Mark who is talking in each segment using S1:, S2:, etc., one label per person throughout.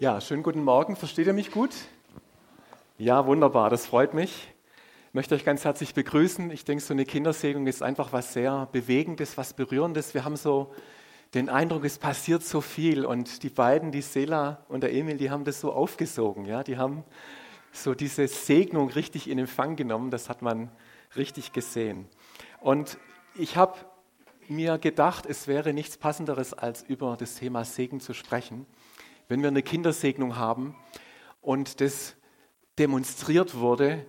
S1: Ja, schönen guten Morgen. Versteht ihr mich gut? Ja, wunderbar, das freut mich. Ich möchte euch ganz herzlich begrüßen. Ich denke, so eine Kindersegnung ist einfach was sehr Bewegendes, was Berührendes. Wir haben so den Eindruck, es passiert so viel. Und die beiden, die Sela und der Emil, die haben das so aufgesogen. Ja? Die haben so diese Segnung richtig in Empfang genommen. Das hat man richtig gesehen. Und ich habe mir gedacht, es wäre nichts Passenderes, als über das Thema Segen zu sprechen wenn wir eine Kindersegnung haben und das demonstriert wurde,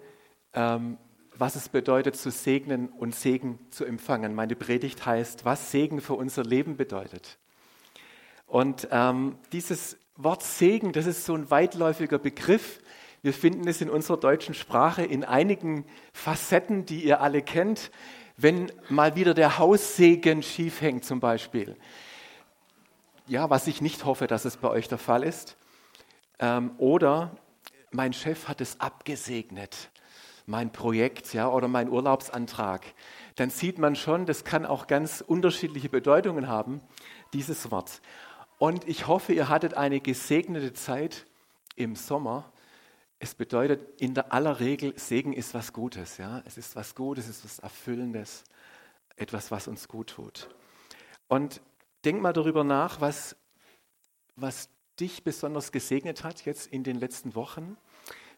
S1: ähm, was es bedeutet zu segnen und Segen zu empfangen. Meine Predigt heißt, was Segen für unser Leben bedeutet. Und ähm, dieses Wort Segen, das ist so ein weitläufiger Begriff. Wir finden es in unserer deutschen Sprache in einigen Facetten, die ihr alle kennt. Wenn mal wieder der Haussegen schief hängt zum Beispiel, ja, was ich nicht hoffe, dass es bei euch der Fall ist. Ähm, oder mein Chef hat es abgesegnet, mein Projekt ja, oder mein Urlaubsantrag. Dann sieht man schon, das kann auch ganz unterschiedliche Bedeutungen haben, dieses Wort. Und ich hoffe, ihr hattet eine gesegnete Zeit im Sommer. Es bedeutet in der aller Regel, Segen ist was Gutes. Ja? Es ist was Gutes, es ist was Erfüllendes, etwas, was uns gut tut. Und denk mal darüber nach, was, was dich besonders gesegnet hat jetzt in den letzten Wochen,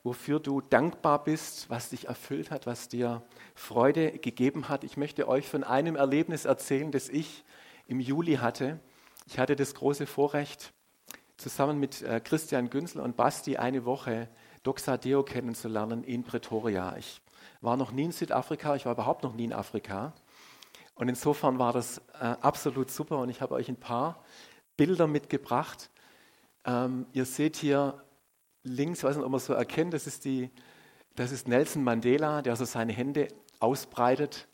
S1: wofür du dankbar bist, was dich erfüllt hat, was dir Freude gegeben hat. Ich möchte euch von einem Erlebnis erzählen, das ich im Juli hatte. Ich hatte das große Vorrecht, zusammen mit äh, Christian Günzel und Basti eine Woche Doxa Deo kennenzulernen in Pretoria. Ich war noch nie in Südafrika, ich war überhaupt noch nie in Afrika. Und insofern war das äh, absolut super und ich habe euch ein paar Bilder mitgebracht. Ähm, ihr seht hier links, ich weiß nicht, ob man so erkennt, das ist, die, das ist Nelson Mandela, der so seine Hände ausbreitet,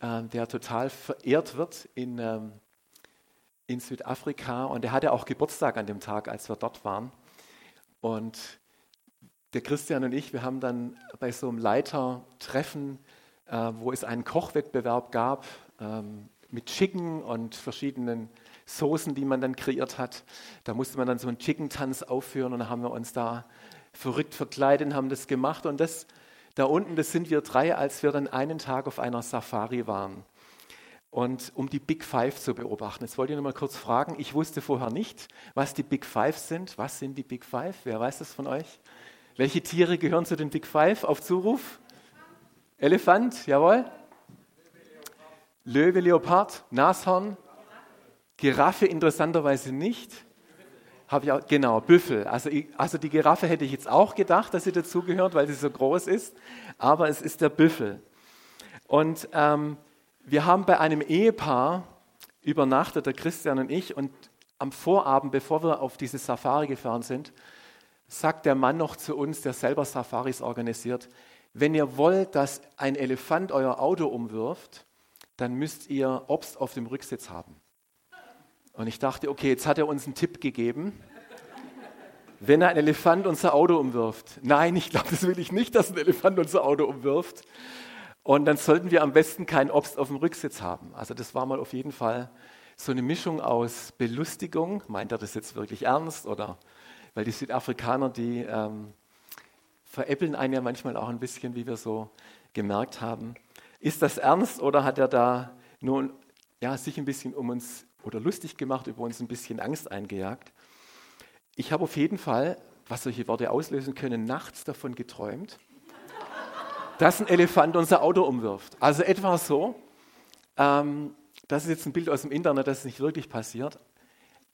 S1: äh, der total verehrt wird in, ähm, in Südafrika. Und er hatte auch Geburtstag an dem Tag, als wir dort waren. Und der Christian und ich, wir haben dann bei so einem Leitertreffen, äh, wo es einen Kochwettbewerb gab, ähm, mit Chicken und verschiedenen Soßen, die man dann kreiert hat. Da musste man dann so einen Chicken-Tanz aufführen und dann haben wir uns da verrückt verkleidet und haben das gemacht. Und das da unten, das sind wir drei, als wir dann einen Tag auf einer Safari waren. Und um die Big Five zu beobachten. Jetzt wollte ich noch mal kurz fragen. Ich wusste vorher nicht, was die Big Five sind. Was sind die Big Five? Wer weiß das von euch? Welche Tiere gehören zu den Big Five auf Zuruf? Elefant, jawohl. Löwe, Leopard, Nashorn, Giraffe interessanterweise nicht. Habe ich auch, genau, Büffel. Also, also die Giraffe hätte ich jetzt auch gedacht, dass sie dazugehört, weil sie so groß ist. Aber es ist der Büffel. Und ähm, wir haben bei einem Ehepaar übernachtet, der Christian und ich. Und am Vorabend, bevor wir auf diese Safari gefahren sind, sagt der Mann noch zu uns, der selber Safaris organisiert, wenn ihr wollt, dass ein Elefant euer Auto umwirft, dann müsst ihr Obst auf dem Rücksitz haben. Und ich dachte, okay, jetzt hat er uns einen Tipp gegeben. Wenn ein Elefant unser Auto umwirft. Nein, ich glaube, das will ich nicht, dass ein Elefant unser Auto umwirft. Und dann sollten wir am besten kein Obst auf dem Rücksitz haben. Also das war mal auf jeden Fall so eine Mischung aus Belustigung. Meint er das jetzt wirklich ernst? Oder weil die Südafrikaner, die ähm, veräppeln einen ja manchmal auch ein bisschen, wie wir so gemerkt haben. Ist das ernst oder hat er da nur ja, sich ein bisschen um uns oder lustig gemacht, über uns ein bisschen Angst eingejagt? Ich habe auf jeden Fall, was solche Worte auslösen können, nachts davon geträumt, dass ein Elefant unser Auto umwirft. Also etwa so. Ähm, das ist jetzt ein Bild aus dem Internet, das ist nicht wirklich passiert.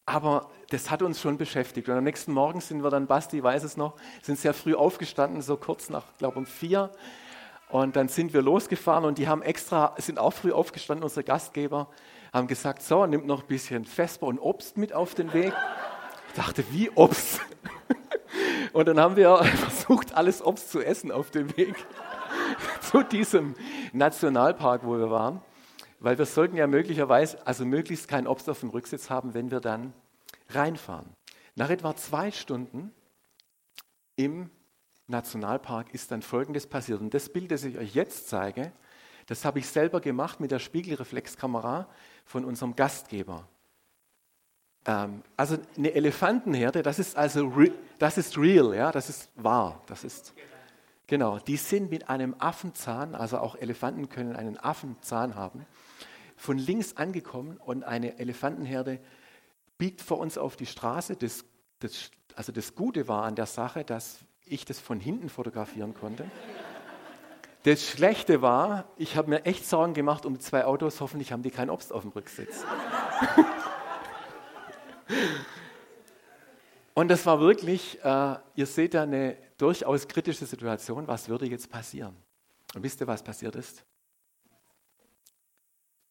S1: Aber das hat uns schon beschäftigt. Und am nächsten Morgen sind wir dann, Basti weiß es noch, sind sehr früh aufgestanden, so kurz nach, glaube um vier, und dann sind wir losgefahren und die haben extra, sind auch früh aufgestanden, unsere Gastgeber, haben gesagt, so, nimmt noch ein bisschen Vesper und Obst mit auf den Weg. Ich dachte, wie Obst? Und dann haben wir versucht, alles Obst zu essen auf dem Weg zu diesem Nationalpark, wo wir waren. Weil wir sollten ja möglicherweise, also möglichst kein Obst auf dem Rücksitz haben, wenn wir dann reinfahren. Nach etwa zwei Stunden im Nationalpark ist dann Folgendes passiert. Und das Bild, das ich euch jetzt zeige, das habe ich selber gemacht mit der Spiegelreflexkamera von unserem Gastgeber. Ähm, also eine Elefantenherde, das ist also das ist real, ja, das ist wahr, das ist genau. Die sind mit einem Affenzahn, also auch Elefanten können einen Affenzahn haben, von links angekommen und eine Elefantenherde biegt vor uns auf die Straße. Das, das, also das Gute war an der Sache, dass ich das von hinten fotografieren konnte. Das Schlechte war, ich habe mir echt Sorgen gemacht um die zwei Autos. Hoffentlich haben die kein Obst auf dem Rücksitz. Und das war wirklich, äh, ihr seht da eine durchaus kritische Situation. Was würde jetzt passieren? Und wisst ihr, was passiert ist?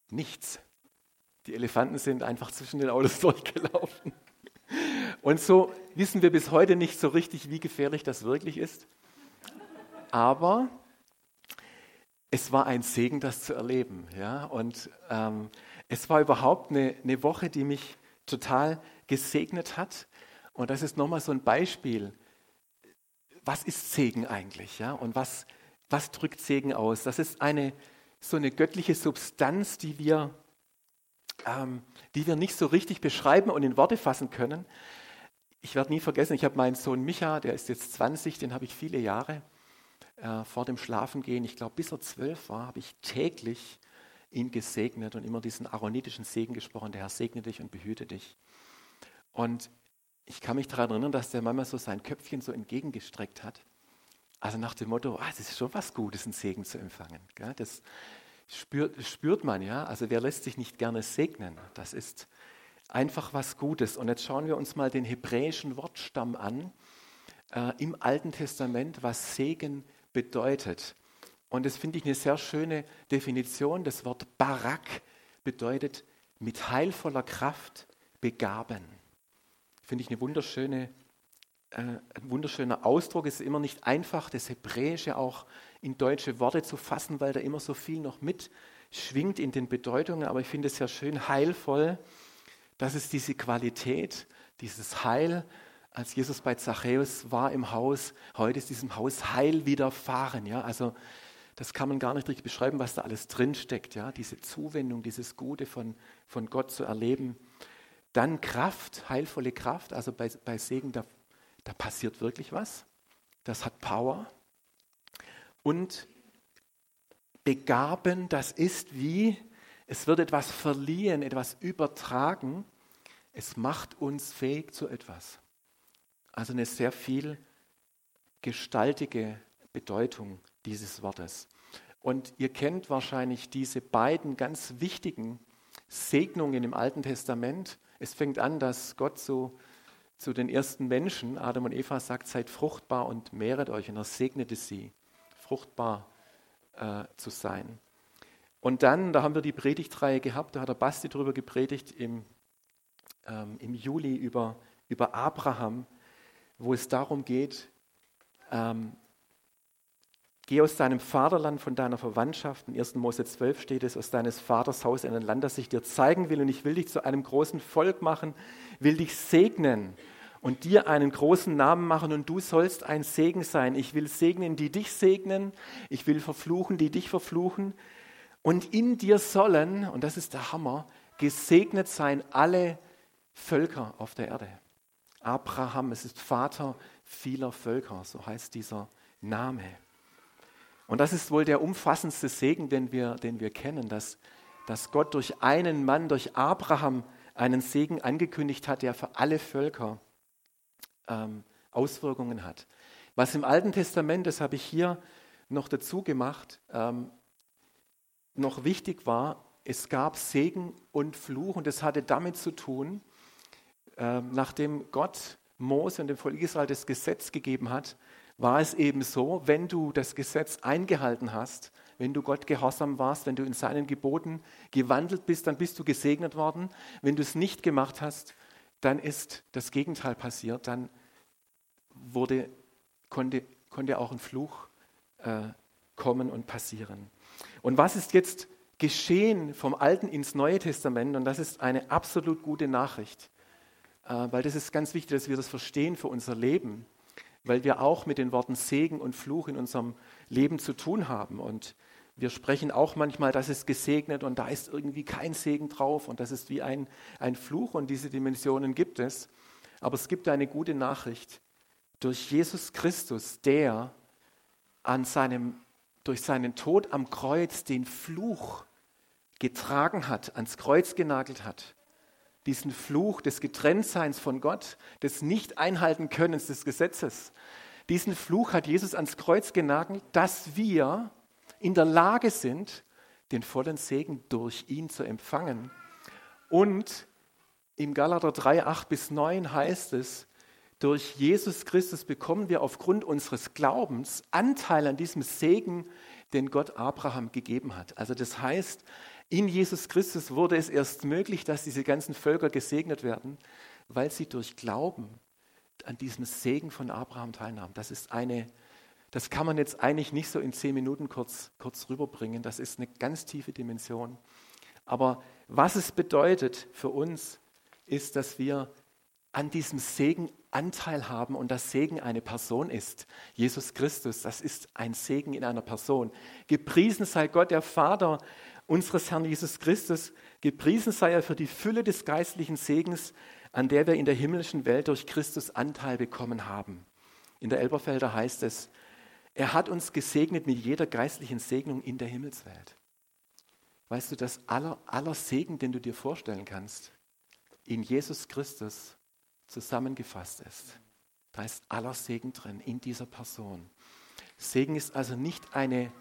S1: Nichts. Die Elefanten sind einfach zwischen den Autos durchgelaufen. Und so wissen wir bis heute nicht so richtig, wie gefährlich das wirklich ist. Aber es war ein Segen, das zu erleben. Ja? Und ähm, es war überhaupt eine, eine Woche, die mich total gesegnet hat. Und das ist nochmal so ein Beispiel. Was ist Segen eigentlich? Ja? Und was, was drückt Segen aus? Das ist eine, so eine göttliche Substanz, die wir, ähm, die wir nicht so richtig beschreiben und in Worte fassen können. Ich werde nie vergessen, ich habe meinen Sohn Micha, der ist jetzt 20, den habe ich viele Jahre äh, vor dem Schlafengehen, ich glaube bis er zwölf war, habe ich täglich ihn gesegnet und immer diesen aaronitischen Segen gesprochen, der Herr segne dich und behüte dich. Und ich kann mich daran erinnern, dass der Mama so sein Köpfchen so entgegengestreckt hat. Also nach dem Motto, ah, das ist schon was Gutes, einen Segen zu empfangen. Das spürt, spürt man ja. Also wer lässt sich nicht gerne segnen? Das ist einfach was Gutes. Und jetzt schauen wir uns mal den hebräischen Wortstamm an äh, im Alten Testament, was Segen bedeutet. Und das finde ich eine sehr schöne Definition. Das Wort Barak bedeutet mit heilvoller Kraft begaben. Finde ich eine wunderschöne, äh, ein wunderschöner Ausdruck. Es ist immer nicht einfach, das Hebräische auch in deutsche Worte zu fassen, weil da immer so viel noch mitschwingt in den Bedeutungen. Aber ich finde es sehr schön heilvoll, dass es diese Qualität, dieses Heil, als Jesus bei Zachäus war im Haus, heute ist diesem Haus Heil widerfahren. Ja? Also das kann man gar nicht richtig beschreiben, was da alles drinsteckt. Ja? Diese Zuwendung, dieses Gute von, von Gott zu erleben. Dann Kraft, heilvolle Kraft. Also bei, bei Segen, da, da passiert wirklich was. Das hat Power. Und begaben, das ist wie, es wird etwas verliehen, etwas übertragen. Es macht uns fähig zu etwas. Also eine sehr viel gestaltige Bedeutung dieses Wortes. Und ihr kennt wahrscheinlich diese beiden ganz wichtigen Segnungen im Alten Testament. Es fängt an, dass Gott so zu den ersten Menschen, Adam und Eva, sagt, seid fruchtbar und mehret euch. Und er segnete sie, fruchtbar äh, zu sein. Und dann, da haben wir die Predigtreihe gehabt, da hat der Basti darüber gepredigt im, ähm, im Juli über, über Abraham, wo es darum geht, ähm, geh aus deinem Vaterland, von deiner Verwandtschaft, in 1. Mose 12 steht es, aus deines Vaters Haus in ein Land, das ich dir zeigen will und ich will dich zu einem großen Volk machen, will dich segnen und dir einen großen Namen machen und du sollst ein Segen sein. Ich will segnen, die dich segnen, ich will verfluchen, die dich verfluchen und in dir sollen, und das ist der Hammer, gesegnet sein alle Völker auf der Erde. Abraham, es ist Vater vieler Völker, so heißt dieser Name. Und das ist wohl der umfassendste Segen, den wir, den wir kennen, dass, dass Gott durch einen Mann, durch Abraham, einen Segen angekündigt hat, der für alle Völker ähm, Auswirkungen hat. Was im Alten Testament, das habe ich hier noch dazu gemacht, ähm, noch wichtig war, es gab Segen und Fluch und das hatte damit zu tun, ähm, nachdem Gott Mose und dem Volk Israel das Gesetz gegeben hat, war es eben so, wenn du das Gesetz eingehalten hast, wenn du Gott gehorsam warst, wenn du in seinen Geboten gewandelt bist, dann bist du gesegnet worden. Wenn du es nicht gemacht hast, dann ist das Gegenteil passiert, dann wurde, konnte, konnte auch ein Fluch äh, kommen und passieren. Und was ist jetzt geschehen vom Alten ins Neue Testament? Und das ist eine absolut gute Nachricht. Äh, weil das ist ganz wichtig, dass wir das verstehen für unser Leben, weil wir auch mit den Worten Segen und Fluch in unserem Leben zu tun haben. Und Wir sprechen auch manchmal, das ist gesegnet und da ist irgendwie kein Segen drauf und das ist wie ein, ein Fluch und diese Dimensionen gibt es. Aber es gibt eine gute Nachricht. Durch Jesus Christus, der an seinem, durch seinen Tod am Kreuz den Fluch getragen hat, ans Kreuz genagelt hat, diesen Fluch des Getrenntseins von Gott, des Nicht-Einhalten-Könnens des Gesetzes, diesen Fluch hat Jesus ans Kreuz genagelt, dass wir in der Lage sind, den vollen Segen durch ihn zu empfangen. Und im Galater 3, 8 bis 9 heißt es, durch Jesus Christus bekommen wir aufgrund unseres Glaubens Anteil an diesem Segen, den Gott Abraham gegeben hat. Also das heißt, in Jesus Christus wurde es erst möglich, dass diese ganzen Völker gesegnet werden, weil sie durch Glauben an diesem Segen von Abraham teilnahmen. Das ist eine das kann man jetzt eigentlich nicht so in zehn Minuten kurz, kurz rüberbringen. Das ist eine ganz tiefe Dimension. Aber was es bedeutet für uns, ist, dass wir an diesem Segen Anteil haben und das Segen eine Person ist. Jesus Christus, das ist ein Segen in einer Person. Gepriesen sei Gott, der Vater unseres Herrn Jesus Christus. Gepriesen sei er für die Fülle des geistlichen Segens, an der wir in der himmlischen Welt durch Christus Anteil bekommen haben. In der Elberfelder heißt es, er hat uns gesegnet mit jeder geistlichen Segnung in der Himmelswelt. Weißt du, dass aller, aller Segen, den du dir vorstellen kannst, in Jesus Christus zusammengefasst ist. Da ist aller Segen drin in dieser Person. Segen ist also nicht eine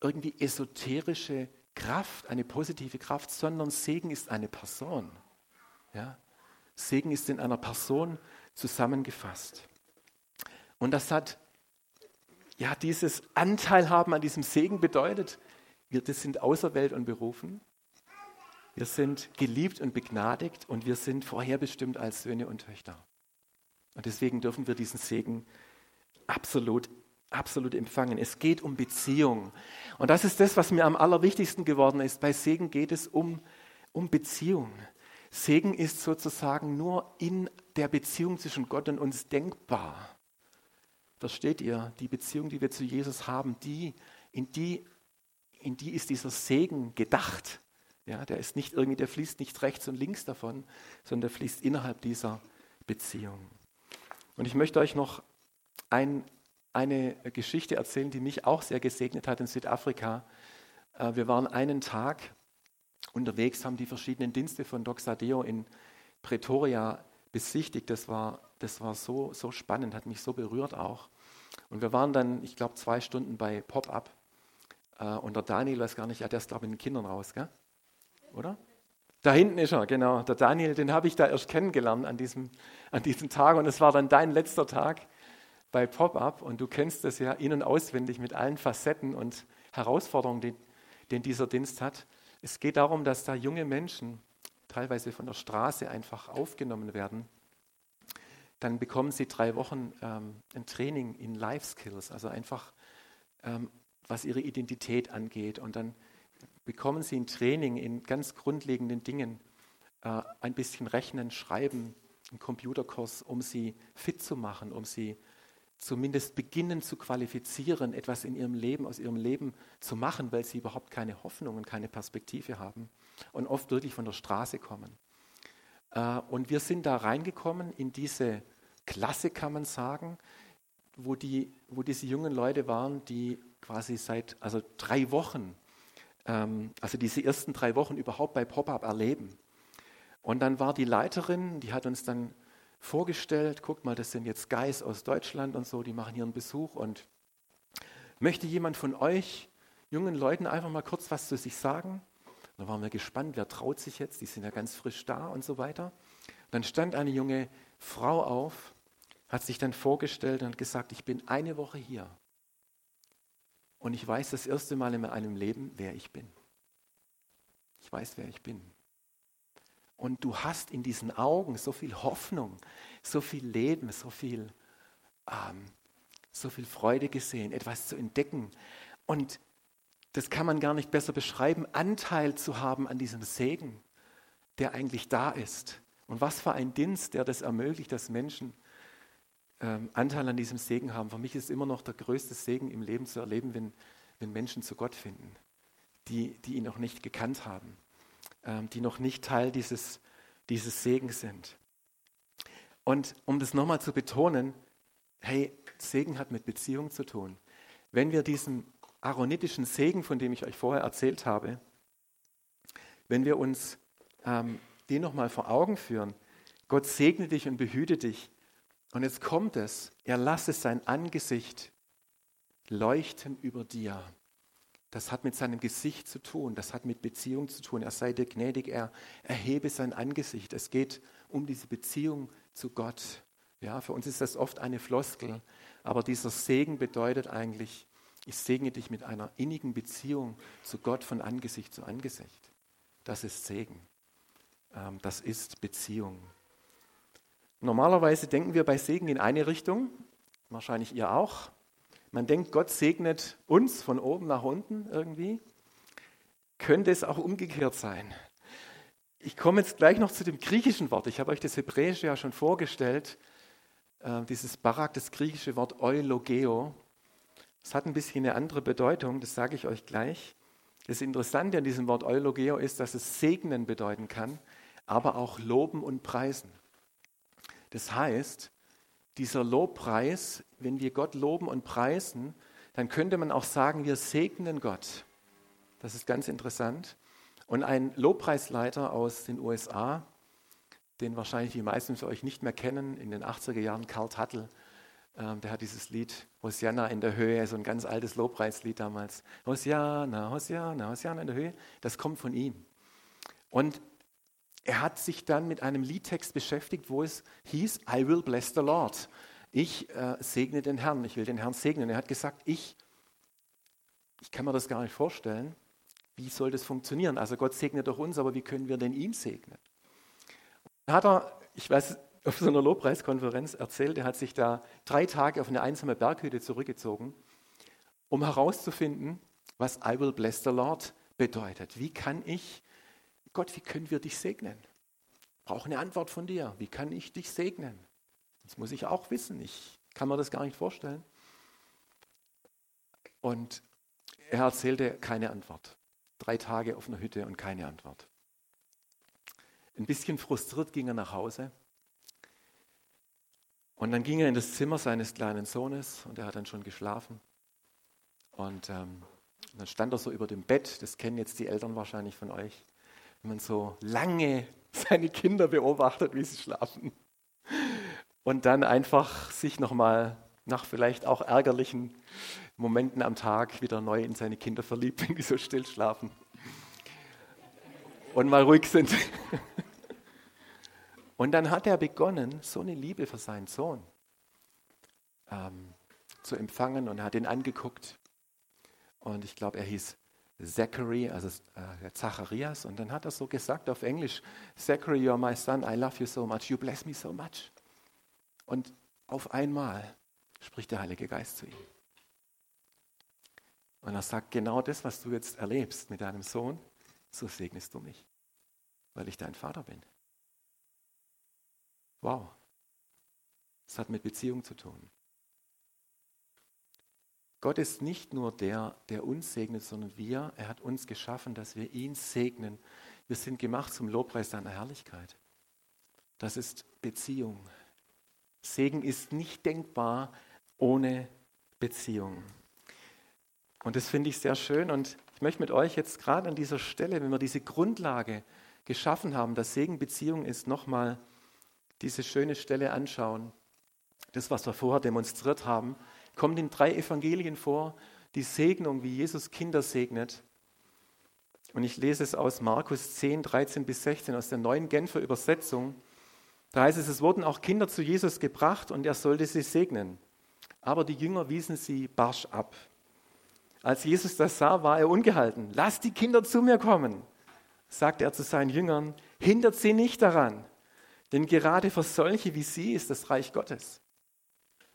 S1: irgendwie esoterische Kraft, eine positive Kraft, sondern Segen ist eine Person. Ja? Segen ist in einer Person zusammengefasst. Und das hat ja, dieses Anteil haben an diesem Segen bedeutet, wir das sind auserwählt und berufen. Wir sind geliebt und begnadigt und wir sind vorherbestimmt als Söhne und Töchter. Und deswegen dürfen wir diesen Segen absolut, absolut empfangen. Es geht um Beziehung. Und das ist das, was mir am allerwichtigsten geworden ist. Bei Segen geht es um, um Beziehung. Segen ist sozusagen nur in der Beziehung zwischen Gott und uns denkbar. Versteht ihr, die Beziehung, die wir zu Jesus haben, die, in, die, in die ist dieser Segen gedacht. Ja, der ist nicht irgendwie, der fließt nicht rechts und links davon, sondern der fließt innerhalb dieser Beziehung. Und ich möchte euch noch ein, eine Geschichte erzählen, die mich auch sehr gesegnet hat in Südafrika. Äh, wir waren einen Tag unterwegs, haben die verschiedenen Dienste von Doxadeo in Pretoria besichtigt. Das war, das war so, so spannend, hat mich so berührt auch. Und wir waren dann, ich glaube, zwei Stunden bei Pop-Up. Äh, und der Daniel, weiß gar nicht, ja, der ist, glaube ich, mit den Kindern raus, gell? Oder? Da hinten ist er, genau. Der Daniel, den habe ich da erst kennengelernt an diesem, an diesem Tag. Und es war dann dein letzter Tag bei Pop-Up. Und du kennst das ja in- und auswendig mit allen Facetten und Herausforderungen, die, die dieser Dienst hat. Es geht darum, dass da junge Menschen teilweise von der Straße einfach aufgenommen werden, dann bekommen sie drei Wochen ähm, ein Training in Life Skills, also einfach ähm, was ihre Identität angeht. Und dann bekommen sie ein Training in ganz grundlegenden Dingen, äh, ein bisschen Rechnen, Schreiben, einen Computerkurs, um sie fit zu machen, um sie zumindest beginnen zu qualifizieren, etwas in ihrem Leben, aus ihrem Leben zu machen, weil sie überhaupt keine Hoffnung und keine Perspektive haben und oft wirklich von der Straße kommen. Äh, und wir sind da reingekommen in diese Klasse, kann man sagen, wo, die, wo diese jungen Leute waren, die quasi seit also drei Wochen, ähm, also diese ersten drei Wochen überhaupt bei Pop-Up erleben. Und dann war die Leiterin, die hat uns dann vorgestellt, guckt mal, das sind jetzt Guys aus Deutschland und so, die machen hier einen Besuch und möchte jemand von euch jungen Leuten einfach mal kurz was zu sich sagen? Da waren wir gespannt, wer traut sich jetzt, die sind ja ganz frisch da und so weiter. Dann stand eine junge Frau auf, hat sich dann vorgestellt und gesagt, ich bin eine Woche hier und ich weiß das erste Mal in meinem Leben, wer ich bin. Ich weiß, wer ich bin. Und du hast in diesen Augen so viel Hoffnung, so viel Leben, so viel, ähm, so viel Freude gesehen, etwas zu entdecken. Und das kann man gar nicht besser beschreiben, Anteil zu haben an diesem Segen, der eigentlich da ist. Und was für ein Dienst, der das ermöglicht, dass Menschen ähm, Anteil an diesem Segen haben. Für mich ist immer noch der größte Segen im Leben zu erleben, wenn, wenn Menschen zu Gott finden, die, die ihn noch nicht gekannt haben, ähm, die noch nicht Teil dieses, dieses Segens sind. Und um das nochmal zu betonen, hey, Segen hat mit Beziehung zu tun. Wenn wir diesen aaronitischen Segen, von dem ich euch vorher erzählt habe, wenn wir uns ähm, den nochmal vor Augen führen, Gott segne dich und behüte dich. Und jetzt kommt es, er lasse sein Angesicht leuchten über dir. Das hat mit seinem Gesicht zu tun, das hat mit Beziehung zu tun. Er sei dir gnädig, er erhebe sein Angesicht. Es geht um diese Beziehung zu Gott. Ja, für uns ist das oft eine Floskel, aber dieser Segen bedeutet eigentlich, ich segne dich mit einer innigen Beziehung zu Gott von Angesicht zu Angesicht. Das ist Segen. Ähm, das ist Beziehung. Normalerweise denken wir bei Segen in eine Richtung, wahrscheinlich ihr auch. Man denkt, Gott segnet uns von oben nach unten irgendwie. Könnte es auch umgekehrt sein? Ich komme jetzt gleich noch zu dem griechischen Wort. Ich habe euch das Hebräische ja schon vorgestellt. Äh, dieses Barak, das griechische Wort Eulogeo. Das hat ein bisschen eine andere Bedeutung, das sage ich euch gleich. Das Interessante an diesem Wort Eulogeo ist, dass es segnen bedeuten kann, aber auch loben und preisen. Das heißt, dieser Lobpreis, wenn wir Gott loben und preisen, dann könnte man auch sagen, wir segnen Gott. Das ist ganz interessant. Und ein Lobpreisleiter aus den USA, den wahrscheinlich die meisten von euch nicht mehr kennen, in den 80er Jahren, Karl Tuttle, ähm, der hat dieses Lied Hosianna in der Höhe, so ein ganz altes Lobpreislied damals. Hosianna, Hosianna, Hosianna in der Höhe, das kommt von ihm. Und er hat sich dann mit einem Liedtext beschäftigt, wo es hieß, I will bless the Lord. Ich äh, segne den Herrn, ich will den Herrn segnen. Er hat gesagt, ich, ich kann mir das gar nicht vorstellen, wie soll das funktionieren? Also Gott segnet doch uns, aber wie können wir denn ihn segnen? Und hat er, ich weiß, auf so einer Lobpreiskonferenz erzählt, er hat sich da drei Tage auf eine einsame Berghütte zurückgezogen, um herauszufinden, was I will bless the Lord bedeutet. Wie kann ich Gott, wie können wir dich segnen? Brauche eine Antwort von dir. Wie kann ich dich segnen? Das muss ich auch wissen. Ich kann mir das gar nicht vorstellen. Und er erzählte keine Antwort. Drei Tage auf einer Hütte und keine Antwort. Ein bisschen frustriert ging er nach Hause. Und dann ging er in das Zimmer seines kleinen Sohnes und er hat dann schon geschlafen. Und ähm, dann stand er so über dem Bett, das kennen jetzt die Eltern wahrscheinlich von euch wenn man so lange seine Kinder beobachtet, wie sie schlafen. Und dann einfach sich nochmal nach vielleicht auch ärgerlichen Momenten am Tag wieder neu in seine Kinder verliebt, wenn die so still schlafen. Und mal ruhig sind. Und dann hat er begonnen, so eine Liebe für seinen Sohn ähm, zu empfangen und hat ihn angeguckt. Und ich glaube, er hieß Zachary, also äh, Zacharias, und dann hat er so gesagt auf Englisch, Zachary, you're my son, I love you so much, you bless me so much. Und auf einmal spricht der Heilige Geist zu ihm. Und er sagt, genau das, was du jetzt erlebst mit deinem Sohn, so segnest du mich, weil ich dein Vater bin. Wow. Das hat mit Beziehung zu tun. Gott ist nicht nur der, der uns segnet, sondern wir. Er hat uns geschaffen, dass wir ihn segnen. Wir sind gemacht zum Lobpreis seiner Herrlichkeit. Das ist Beziehung. Segen ist nicht denkbar ohne Beziehung. Und das finde ich sehr schön. Und ich möchte mit euch jetzt gerade an dieser Stelle, wenn wir diese Grundlage geschaffen haben, dass Segen Beziehung ist, nochmal diese schöne Stelle anschauen. Das, was wir vorher demonstriert haben, kommt in drei Evangelien vor, die Segnung, wie Jesus Kinder segnet. Und ich lese es aus Markus 10, 13 bis 16 aus der neuen Genfer Übersetzung. Da heißt es, es wurden auch Kinder zu Jesus gebracht und er sollte sie segnen. Aber die Jünger wiesen sie barsch ab. Als Jesus das sah, war er ungehalten. Lasst die Kinder zu mir kommen, sagte er zu seinen Jüngern. Hindert sie nicht daran, denn gerade für solche wie sie ist das Reich Gottes.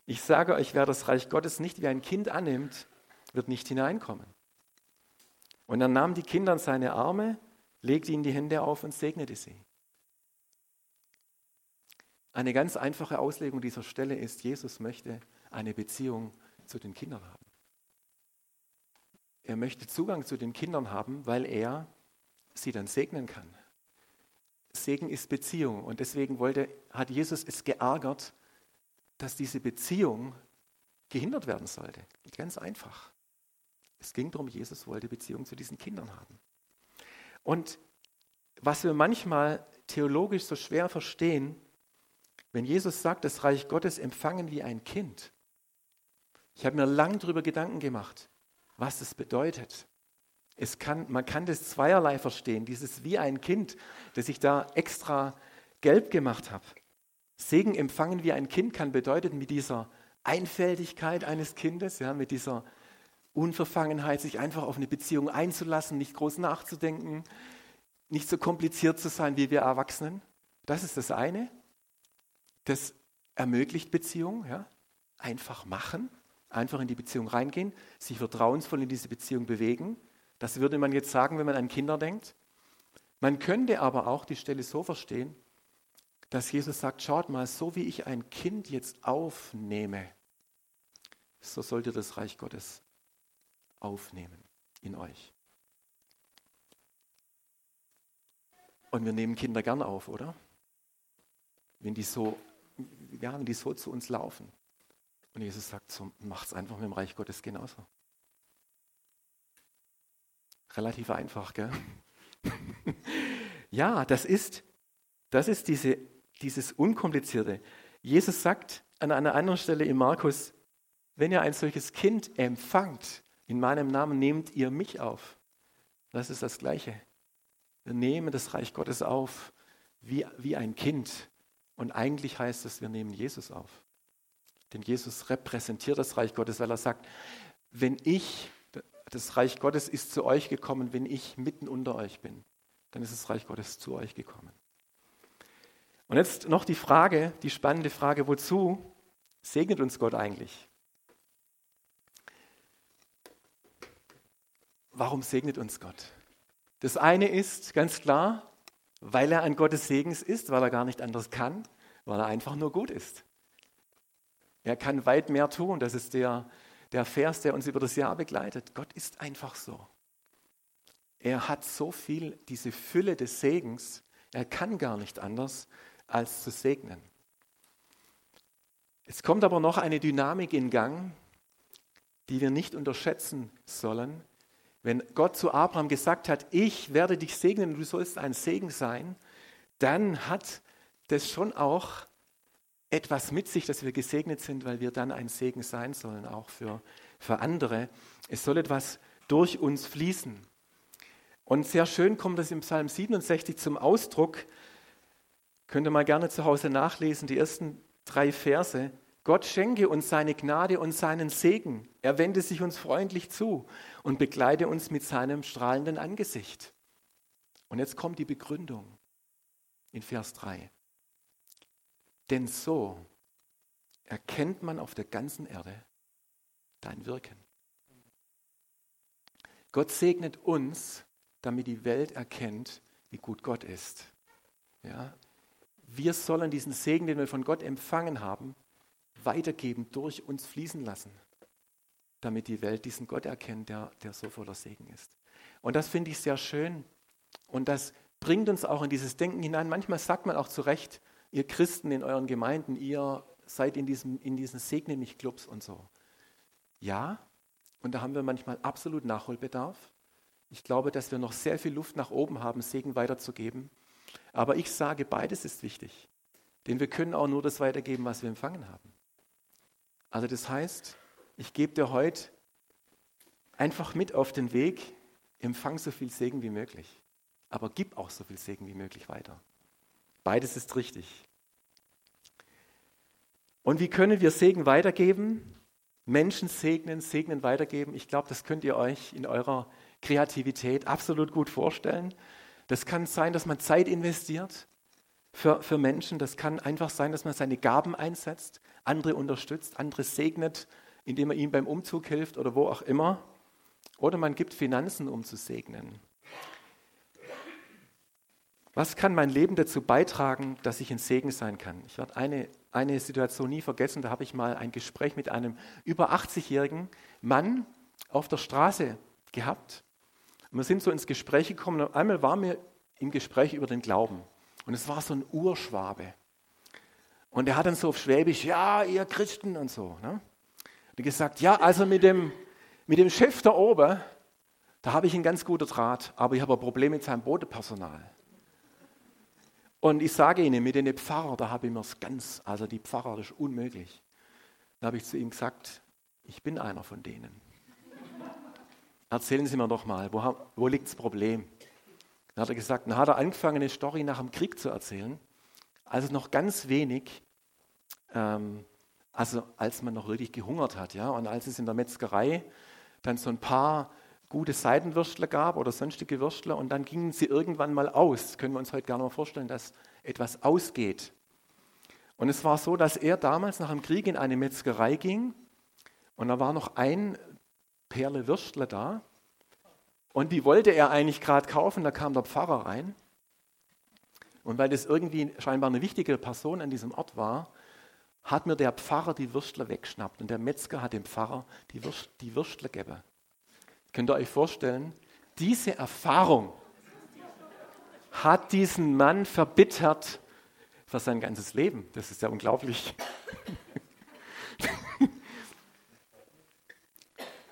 S1: Ich sage euch, wer das Reich Gottes nicht wie ein Kind annimmt, wird nicht hineinkommen. Und er nahm die Kinder in seine Arme, legte ihnen die Hände auf und segnete sie. Eine ganz einfache Auslegung dieser Stelle ist, Jesus möchte eine Beziehung zu den Kindern haben. er möchte Zugang zu den Kindern haben, weil er sie dann segnen kann. Segen ist Beziehung und deswegen wollte, hat Jesus es geärgert, dass diese Beziehung gehindert werden sollte. Ganz einfach. Es ging darum, Jesus wollte Beziehung zu diesen Kindern haben. Und was wir manchmal theologisch so schwer verstehen, wenn Jesus sagt, das Reich Gottes empfangen wie ein Kind. Ich habe mir lang darüber Gedanken gemacht, was das bedeutet. Es kann, man kann das zweierlei verstehen, dieses wie ein Kind, das ich da extra gelb gemacht habe. Segen empfangen wie ein Kind kann bedeuten mit dieser Einfältigkeit eines Kindes, ja, mit dieser Unverfangenheit, sich einfach auf eine Beziehung einzulassen, nicht groß nachzudenken, nicht so kompliziert zu sein wie wir Erwachsenen. Das ist das eine. Das ermöglicht Beziehung, ja? einfach machen, einfach in die Beziehung reingehen, sich vertrauensvoll in diese Beziehung bewegen. Das würde man jetzt sagen, wenn man an Kinder denkt. Man könnte aber auch die Stelle so verstehen, dass Jesus sagt, schaut mal, so wie ich ein Kind jetzt aufnehme, so sollt ihr das Reich Gottes aufnehmen in euch. Und wir nehmen Kinder gern auf, oder? Wenn die so, ja, wenn die so zu uns laufen. Und Jesus sagt, so, es einfach mit dem Reich Gottes genauso. Relativ einfach, gell? ja, das ist, das ist diese, dieses Unkomplizierte. Jesus sagt an einer anderen Stelle in Markus, wenn ihr ein solches Kind empfangt, in meinem Namen nehmt ihr mich auf. Das ist das Gleiche. Wir nehmen das Reich Gottes auf wie, wie ein Kind. Und eigentlich heißt es, wir nehmen Jesus auf. Denn Jesus repräsentiert das Reich Gottes, weil er sagt, wenn ich, das Reich Gottes ist zu euch gekommen, wenn ich mitten unter euch bin, dann ist das Reich Gottes zu euch gekommen. Und jetzt noch die Frage, die spannende Frage, wozu segnet uns Gott eigentlich? Warum segnet uns Gott? Das eine ist ganz klar, weil er ein Gottes Segens ist, weil er gar nicht anders kann, weil er einfach nur gut ist. Er kann weit mehr tun. Das ist der, der Vers, der uns über das Jahr begleitet. Gott ist einfach so. Er hat so viel, diese Fülle des Segens, er kann gar nicht anders, als zu segnen. Es kommt aber noch eine Dynamik in Gang, die wir nicht unterschätzen sollen. Wenn Gott zu Abraham gesagt hat, ich werde dich segnen du sollst ein Segen sein, dann hat das schon auch etwas mit sich, dass wir gesegnet sind, weil wir dann ein Segen sein sollen, auch für, für andere. Es soll etwas durch uns fließen. Und sehr schön kommt das im Psalm 67 zum Ausdruck. Könnt ihr mal gerne zu Hause nachlesen, die ersten drei Verse. Gott schenke uns seine Gnade und seinen Segen. Er wende sich uns freundlich zu und begleite uns mit seinem strahlenden Angesicht. Und jetzt kommt die Begründung in Vers 3. Denn so erkennt man auf der ganzen Erde dein Wirken. Gott segnet uns, damit die Welt erkennt, wie gut Gott ist. Ja? Wir sollen diesen Segen, den wir von Gott empfangen haben, weitergeben, durch uns fließen lassen, damit die Welt diesen Gott erkennt, der, der so voller Segen ist. Und das finde ich sehr schön. Und das bringt uns auch in dieses Denken hinein. Manchmal sagt man auch zu Recht, ihr Christen in euren Gemeinden, ihr seid in, diesem, in diesen Segne mich Clubs und so. Ja, und da haben wir manchmal absolut Nachholbedarf. Ich glaube, dass wir noch sehr viel Luft nach oben haben, Segen weiterzugeben. Aber ich sage, beides ist wichtig. Denn wir können auch nur das weitergeben, was wir empfangen haben. Also das heißt, ich gebe dir heute einfach mit auf den Weg, empfang so viel Segen wie möglich, aber gib auch so viel Segen wie möglich weiter. Beides ist richtig. Und wie können wir Segen weitergeben? Menschen segnen, segnen weitergeben. Ich glaube, das könnt ihr euch in eurer Kreativität absolut gut vorstellen. Das kann sein, dass man Zeit investiert, für, für Menschen. Das kann einfach sein, dass man seine Gaben einsetzt, andere unterstützt, andere segnet, indem man ihnen beim Umzug hilft oder wo auch immer. Oder man gibt Finanzen, um zu segnen. Was kann mein Leben dazu beitragen, dass ich ein Segen sein kann? Ich werde eine, eine Situation nie vergessen. Da habe ich mal ein Gespräch mit einem über 80-jährigen Mann auf der Straße gehabt. Und wir sind so ins Gespräch gekommen. Und einmal waren wir im Gespräch über den Glauben. Und es war so ein Urschwabe. Und er hat dann so auf Schwäbisch, ja, ihr Christen und so. Ne? Und gesagt, ja, also mit dem, mit dem Chef da oben, da habe ich einen ganz guten Draht, aber ich habe ein Problem mit seinem Bodepersonal. Und ich sage Ihnen, mit den Pfarrer, da habe ich mir es ganz, also die Pfarrer, das ist unmöglich. Da habe ich zu ihm gesagt, ich bin einer von denen. Erzählen Sie mir doch mal, wo, wo liegt das Problem? Dann hat er gesagt, dann hat er angefangen, eine Story nach dem Krieg zu erzählen, als es noch ganz wenig, ähm, also als man noch wirklich gehungert hat, ja, und als es in der Metzgerei dann so ein paar gute Seidenwürstler gab oder sonstige Würstler und dann gingen sie irgendwann mal aus. können wir uns heute nicht mehr vorstellen, dass etwas ausgeht. Und es war so, dass er damals nach dem Krieg in eine Metzgerei ging und da war noch ein Perle Würstler da und die wollte er eigentlich gerade kaufen, da kam der Pfarrer rein. Und weil das irgendwie scheinbar eine wichtige Person an diesem Ort war, hat mir der Pfarrer die Würstler weggeschnappt und der Metzger hat dem Pfarrer die, Würst, die Würstler gegeben. Könnt ihr euch vorstellen, diese Erfahrung hat diesen Mann verbittert für sein ganzes Leben. Das ist ja unglaublich.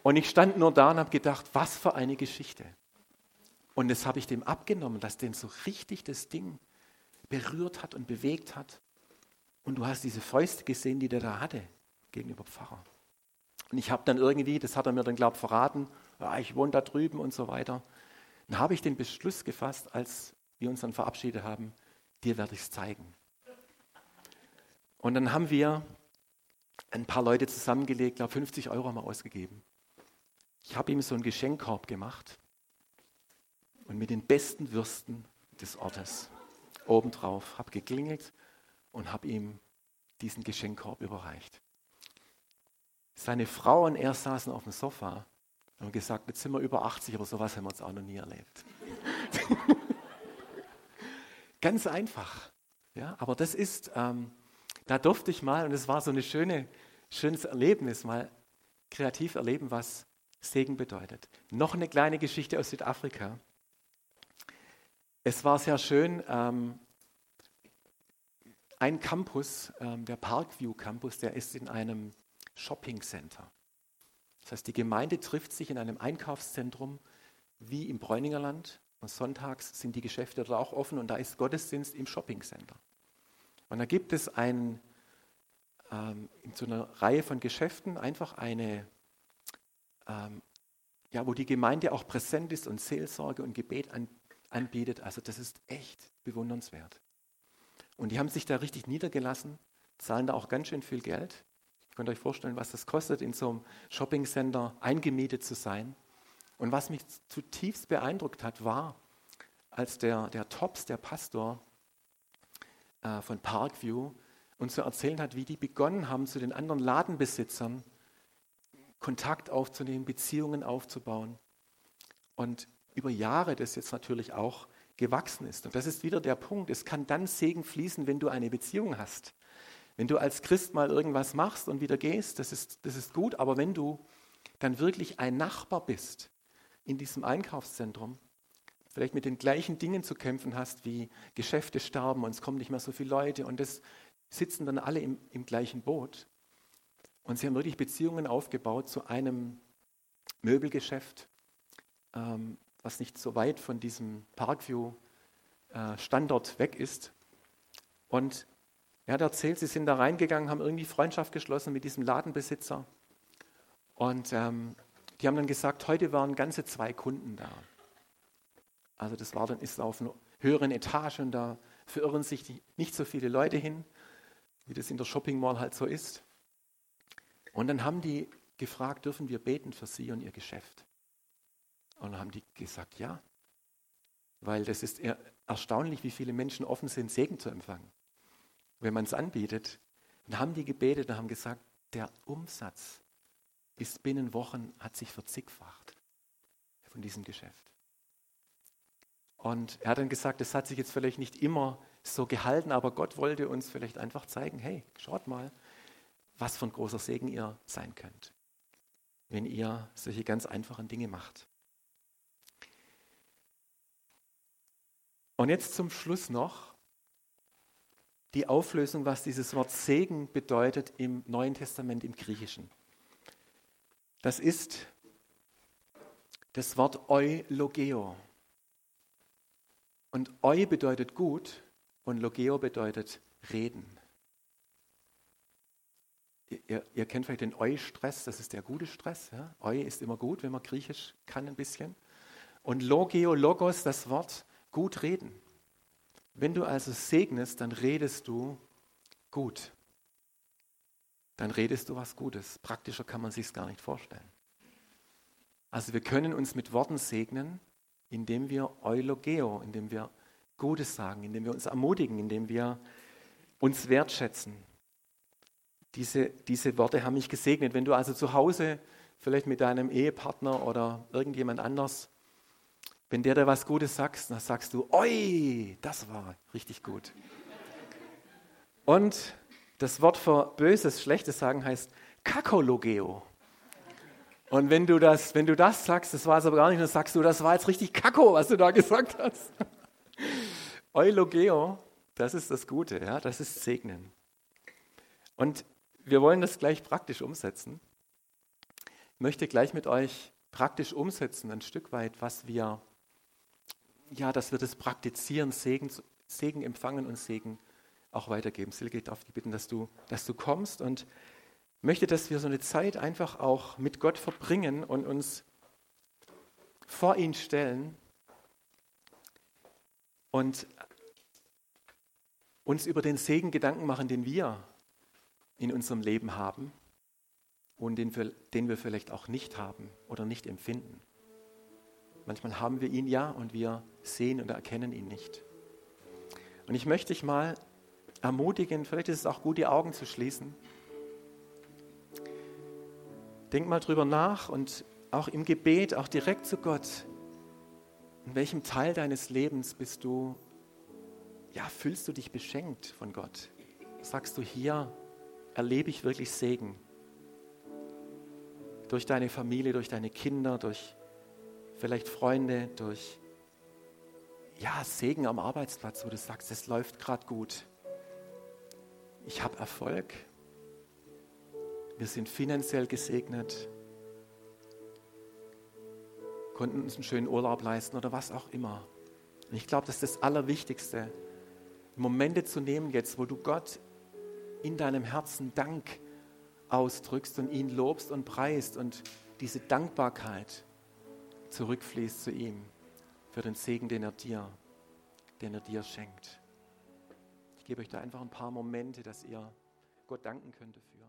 S1: Und ich stand nur da und habe gedacht, was für eine Geschichte. Und das habe ich dem abgenommen, dass den so richtig das Ding berührt hat und bewegt hat. Und du hast diese Fäuste gesehen, die der da hatte gegenüber Pfarrer. Und ich habe dann irgendwie, das hat er mir dann, glaube ich, verraten, ja, ich wohne da drüben und so weiter. Dann habe ich den Beschluss gefasst, als wir uns dann verabschiedet haben, dir werde ich es zeigen. Und dann haben wir ein paar Leute zusammengelegt, glaube 50 Euro haben wir ausgegeben. Ich habe ihm so einen Geschenkkorb gemacht und mit den besten Würsten des Ortes obendrauf, habe geklingelt und habe ihm diesen Geschenkkorb überreicht. Seine Frau und er saßen auf dem Sofa und haben gesagt, jetzt sind wir über 80, aber sowas haben wir uns auch noch nie erlebt. Ganz einfach. Ja, aber das ist, ähm, da durfte ich mal, und es war so ein schöne, schönes Erlebnis, mal kreativ erleben, was Segen bedeutet. Noch eine kleine Geschichte aus Südafrika. Es war sehr schön, ähm, ein Campus, ähm, der Parkview Campus, der ist in einem Shopping Center. Das heißt, die Gemeinde trifft sich in einem Einkaufszentrum wie im Bräuningerland und sonntags sind die Geschäfte dort auch offen und da ist Gottesdienst im Shopping Center. Und da gibt es ein, ähm, in so einer Reihe von Geschäften einfach eine ähm, ja, wo die Gemeinde auch präsent ist und Seelsorge und Gebet an, anbietet. Also das ist echt bewundernswert. Und die haben sich da richtig niedergelassen, zahlen da auch ganz schön viel Geld. Ihr könnt euch vorstellen, was das kostet, in so einem Shoppingcenter eingemietet zu sein. Und was mich zutiefst beeindruckt hat, war, als der, der Tops, der Pastor äh, von Parkview, uns so erzählt hat, wie die begonnen haben, zu den anderen Ladenbesitzern Kontakt aufzunehmen, Beziehungen aufzubauen. Und über Jahre das jetzt natürlich auch gewachsen ist. Und das ist wieder der Punkt. Es kann dann Segen fließen, wenn du eine Beziehung hast. Wenn du als Christ mal irgendwas machst und wieder gehst, das ist, das ist gut. Aber wenn du dann wirklich ein Nachbar bist in diesem Einkaufszentrum, vielleicht mit den gleichen Dingen zu kämpfen hast, wie Geschäfte sterben und es kommen nicht mehr so viele Leute und das sitzen dann alle im, im gleichen Boot, und sie haben wirklich Beziehungen aufgebaut zu einem Möbelgeschäft, ähm, was nicht so weit von diesem Parkview-Standort äh, weg ist. Und er hat erzählt, sie sind da reingegangen, haben irgendwie Freundschaft geschlossen mit diesem Ladenbesitzer. Und ähm, die haben dann gesagt, heute waren ganze zwei Kunden da. Also das war dann ist auf einer höheren Etage und da verirren sich nicht so viele Leute hin, wie das in der Shopping Mall halt so ist. Und dann haben die gefragt, dürfen wir beten für sie und ihr Geschäft? Und dann haben die gesagt, ja. Weil das ist erstaunlich, wie viele Menschen offen sind, Segen zu empfangen. Wenn man es anbietet, dann haben die gebetet und haben gesagt, der Umsatz ist binnen Wochen, hat sich verzigfacht von diesem Geschäft. Und er hat dann gesagt, das hat sich jetzt vielleicht nicht immer so gehalten, aber Gott wollte uns vielleicht einfach zeigen, hey, schaut mal, was für ein großer Segen ihr sein könnt, wenn ihr solche ganz einfachen Dinge macht. Und jetzt zum Schluss noch die Auflösung, was dieses Wort Segen bedeutet im Neuen Testament im Griechischen. Das ist das Wort eulogeo. Und eu bedeutet gut und logeo bedeutet reden. Ihr, ihr, kennt vielleicht den Eu-Stress, das ist der gute Stress. Ja? Eu ist immer gut, wenn man Griechisch kann ein bisschen. Und Logeo, Logos, das Wort gut reden. Wenn du also segnest, dann redest du gut. Dann redest du was Gutes. Praktischer kann man sich gar nicht vorstellen. Also wir können uns mit Worten segnen, indem wir Eulogeo, indem wir Gutes sagen, indem wir uns ermutigen, indem wir uns wertschätzen. Diese, diese Worte haben mich gesegnet. Wenn du also zu Hause vielleicht mit deinem Ehepartner oder irgendjemand anders wenn der da was Gutes sagt, dann sagst du, oi, das war richtig gut. Und das Wort für Böses, Schlechtes sagen heißt Kakologeo. Und wenn du das, wenn du das sagst, das war es aber gar nicht, dann sagst du, das war jetzt richtig Kako, was du da gesagt hast. Eulogeo, das ist das Gute, ja, das ist Segnen. Und wir wollen das gleich praktisch umsetzen. Ich möchte gleich mit euch praktisch umsetzen, ein Stück weit, was wir ja, dass wir das praktizieren, Segen, Segen empfangen und Segen auch weitergeben. Silke, ich darf dich bitten, dass du, dass du kommst und möchte, dass wir so eine Zeit einfach auch mit Gott verbringen und uns vor ihn stellen und uns über den Segen Gedanken machen, den wir in unserem Leben haben und den wir, den wir vielleicht auch nicht haben oder nicht empfinden. Manchmal haben wir ihn ja und wir sehen und erkennen ihn nicht. Und ich möchte dich mal ermutigen, vielleicht ist es auch gut, die Augen zu schließen. Denk mal drüber nach und auch im Gebet, auch direkt zu Gott. In welchem Teil deines Lebens bist du, ja, fühlst du dich beschenkt von Gott? Sagst du, hier erlebe ich wirklich Segen? Durch deine Familie, durch deine Kinder, durch vielleicht Freunde, durch ja, Segen am Arbeitsplatz, wo du sagst, es läuft gerade gut. Ich habe Erfolg. Wir sind finanziell gesegnet. Konnten uns einen schönen Urlaub leisten oder was auch immer. Und ich glaube, das ist das Allerwichtigste. Momente zu nehmen jetzt, wo du Gott in deinem Herzen Dank ausdrückst und ihn lobst und preist und diese Dankbarkeit zurückfließt zu ihm für den Segen, den er dir, den er dir schenkt. Ich gebe euch da einfach ein paar Momente, dass ihr Gott danken könnt dafür.